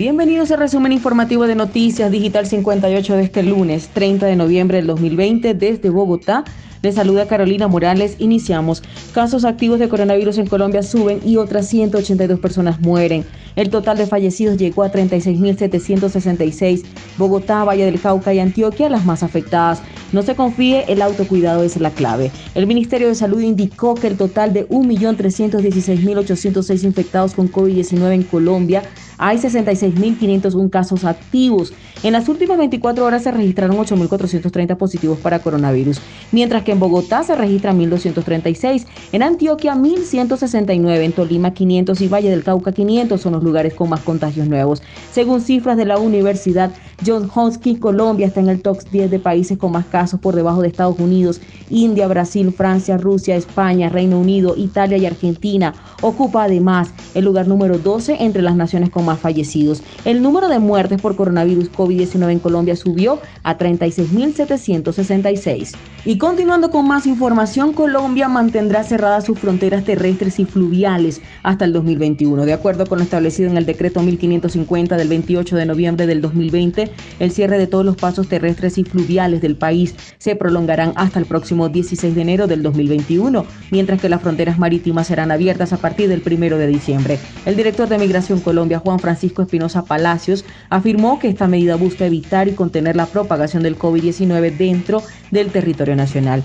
Bienvenidos al resumen informativo de Noticias Digital 58 de este lunes 30 de noviembre del 2020 desde Bogotá. Les saluda Carolina Morales. Iniciamos. Casos activos de coronavirus en Colombia suben y otras 182 personas mueren. El total de fallecidos llegó a 36.766. Bogotá, Valle del Cauca y Antioquia las más afectadas. No se confíe, el autocuidado es la clave. El Ministerio de Salud indicó que el total de 1.316.806 infectados con COVID-19 en Colombia hay 66.501 casos activos. En las últimas 24 horas se registraron 8.430 positivos para coronavirus, mientras que en Bogotá se registran 1.236, en Antioquia 1.169, en Tolima 500 y Valle del Cauca 500 son los lugares con más contagios nuevos. Según cifras de la Universidad John Hopkins, Colombia está en el top 10 de países con más casos por debajo de Estados Unidos, India, Brasil, Francia, Rusia, España, Reino Unido, Italia y Argentina. Ocupa además el lugar número 12 entre las naciones con más fallecidos. El número de muertes por coronavirus COVID-19 en Colombia subió a 36.766. Y continuando con más información, Colombia mantendrá cerradas sus fronteras terrestres y fluviales hasta el 2021. De acuerdo con lo establecido en el decreto 1550 del 28 de noviembre del 2020, el cierre de todos los pasos terrestres y fluviales del país se prolongarán hasta el próximo 16 de enero del 2021, mientras que las fronteras marítimas serán abiertas a partir del 1 de diciembre. El director de Migración Colombia, Juan Francisco Espinosa Palacios, afirmó que esta medida busca evitar y contener la propagación del COVID-19 dentro del territorio nacional.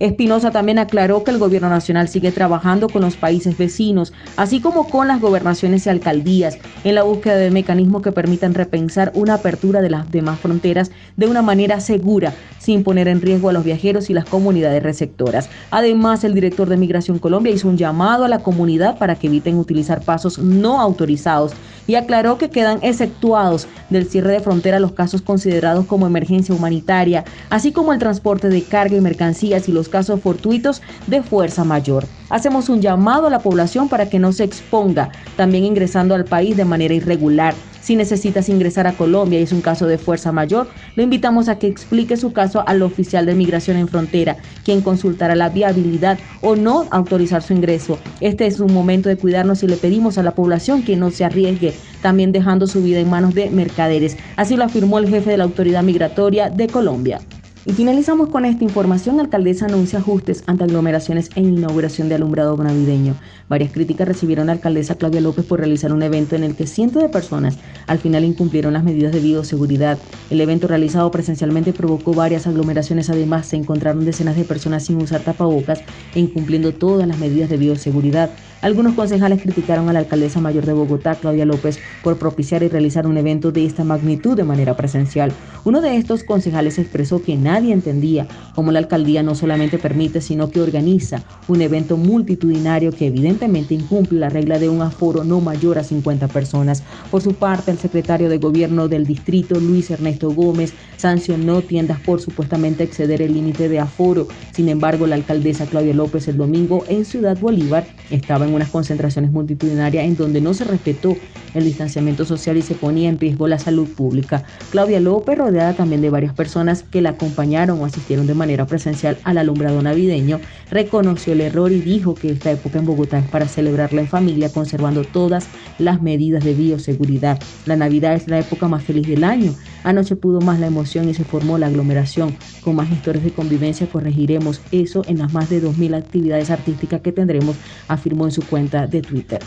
Espinosa también aclaró que el gobierno nacional sigue trabajando con los países vecinos, así como con las gobernaciones y alcaldías, en la búsqueda de mecanismos que permitan repensar una apertura de las demás fronteras de una manera segura, sin poner en riesgo a los viajeros y las comunidades receptoras. Además, el director de Migración Colombia hizo un llamado a la comunidad para que eviten utilizar pasos no autorizados y aclaró que quedan exceptuados del cierre de frontera los casos considerados como emergencia humanitaria, así como el transporte de carga y mercancías y los casos fortuitos de fuerza mayor. Hacemos un llamado a la población para que no se exponga, también ingresando al país de manera irregular. Si necesitas ingresar a Colombia y es un caso de fuerza mayor, lo invitamos a que explique su caso al oficial de migración en frontera, quien consultará la viabilidad o no autorizar su ingreso. Este es un momento de cuidarnos y le pedimos a la población que no se arriesgue, también dejando su vida en manos de mercaderes. Así lo afirmó el jefe de la Autoridad Migratoria de Colombia. Y finalizamos con esta información. Alcaldesa anuncia ajustes ante aglomeraciones e inauguración de alumbrado navideño. Varias críticas recibieron la alcaldesa Claudia López por realizar un evento en el que cientos de personas al final incumplieron las medidas de bioseguridad. El evento realizado presencialmente provocó varias aglomeraciones. Además, se encontraron decenas de personas sin usar tapabocas e incumpliendo todas las medidas de bioseguridad. Algunos concejales criticaron a la alcaldesa mayor de Bogotá, Claudia López, por propiciar y realizar un evento de esta magnitud de manera presencial. Uno de estos concejales expresó que nadie entendía cómo la alcaldía no solamente permite, sino que organiza un evento multitudinario que evidentemente incumple la regla de un aforo no mayor a 50 personas. Por su parte, el secretario de gobierno del distrito, Luis Ernesto Gómez, sancionó tiendas por supuestamente exceder el límite de aforo. Sin embargo, la alcaldesa Claudia López el domingo en Ciudad Bolívar estaba en unas concentraciones multitudinarias en donde no se respetó el distanciamiento social y se ponía en riesgo la salud pública. Claudia López, rodeada también de varias personas que la acompañaron o asistieron de manera presencial al alumbrado navideño, reconoció el error y dijo que esta época en Bogotá es para celebrarla en familia conservando todas las medidas de bioseguridad. La Navidad es la época más feliz del año. Anoche pudo más la emoción y se formó la aglomeración. Con más historias de convivencia corregiremos eso en las más de 2.000 actividades artísticas que tendremos, afirmó en su cuenta de Twitter.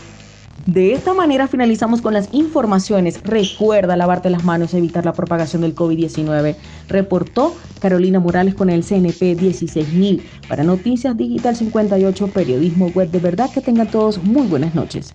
De esta manera finalizamos con las informaciones. Recuerda lavarte las manos, evitar la propagación del COVID-19. Reportó Carolina Morales con el CNP 16000 para Noticias Digital 58, periodismo web de verdad. Que tengan todos muy buenas noches.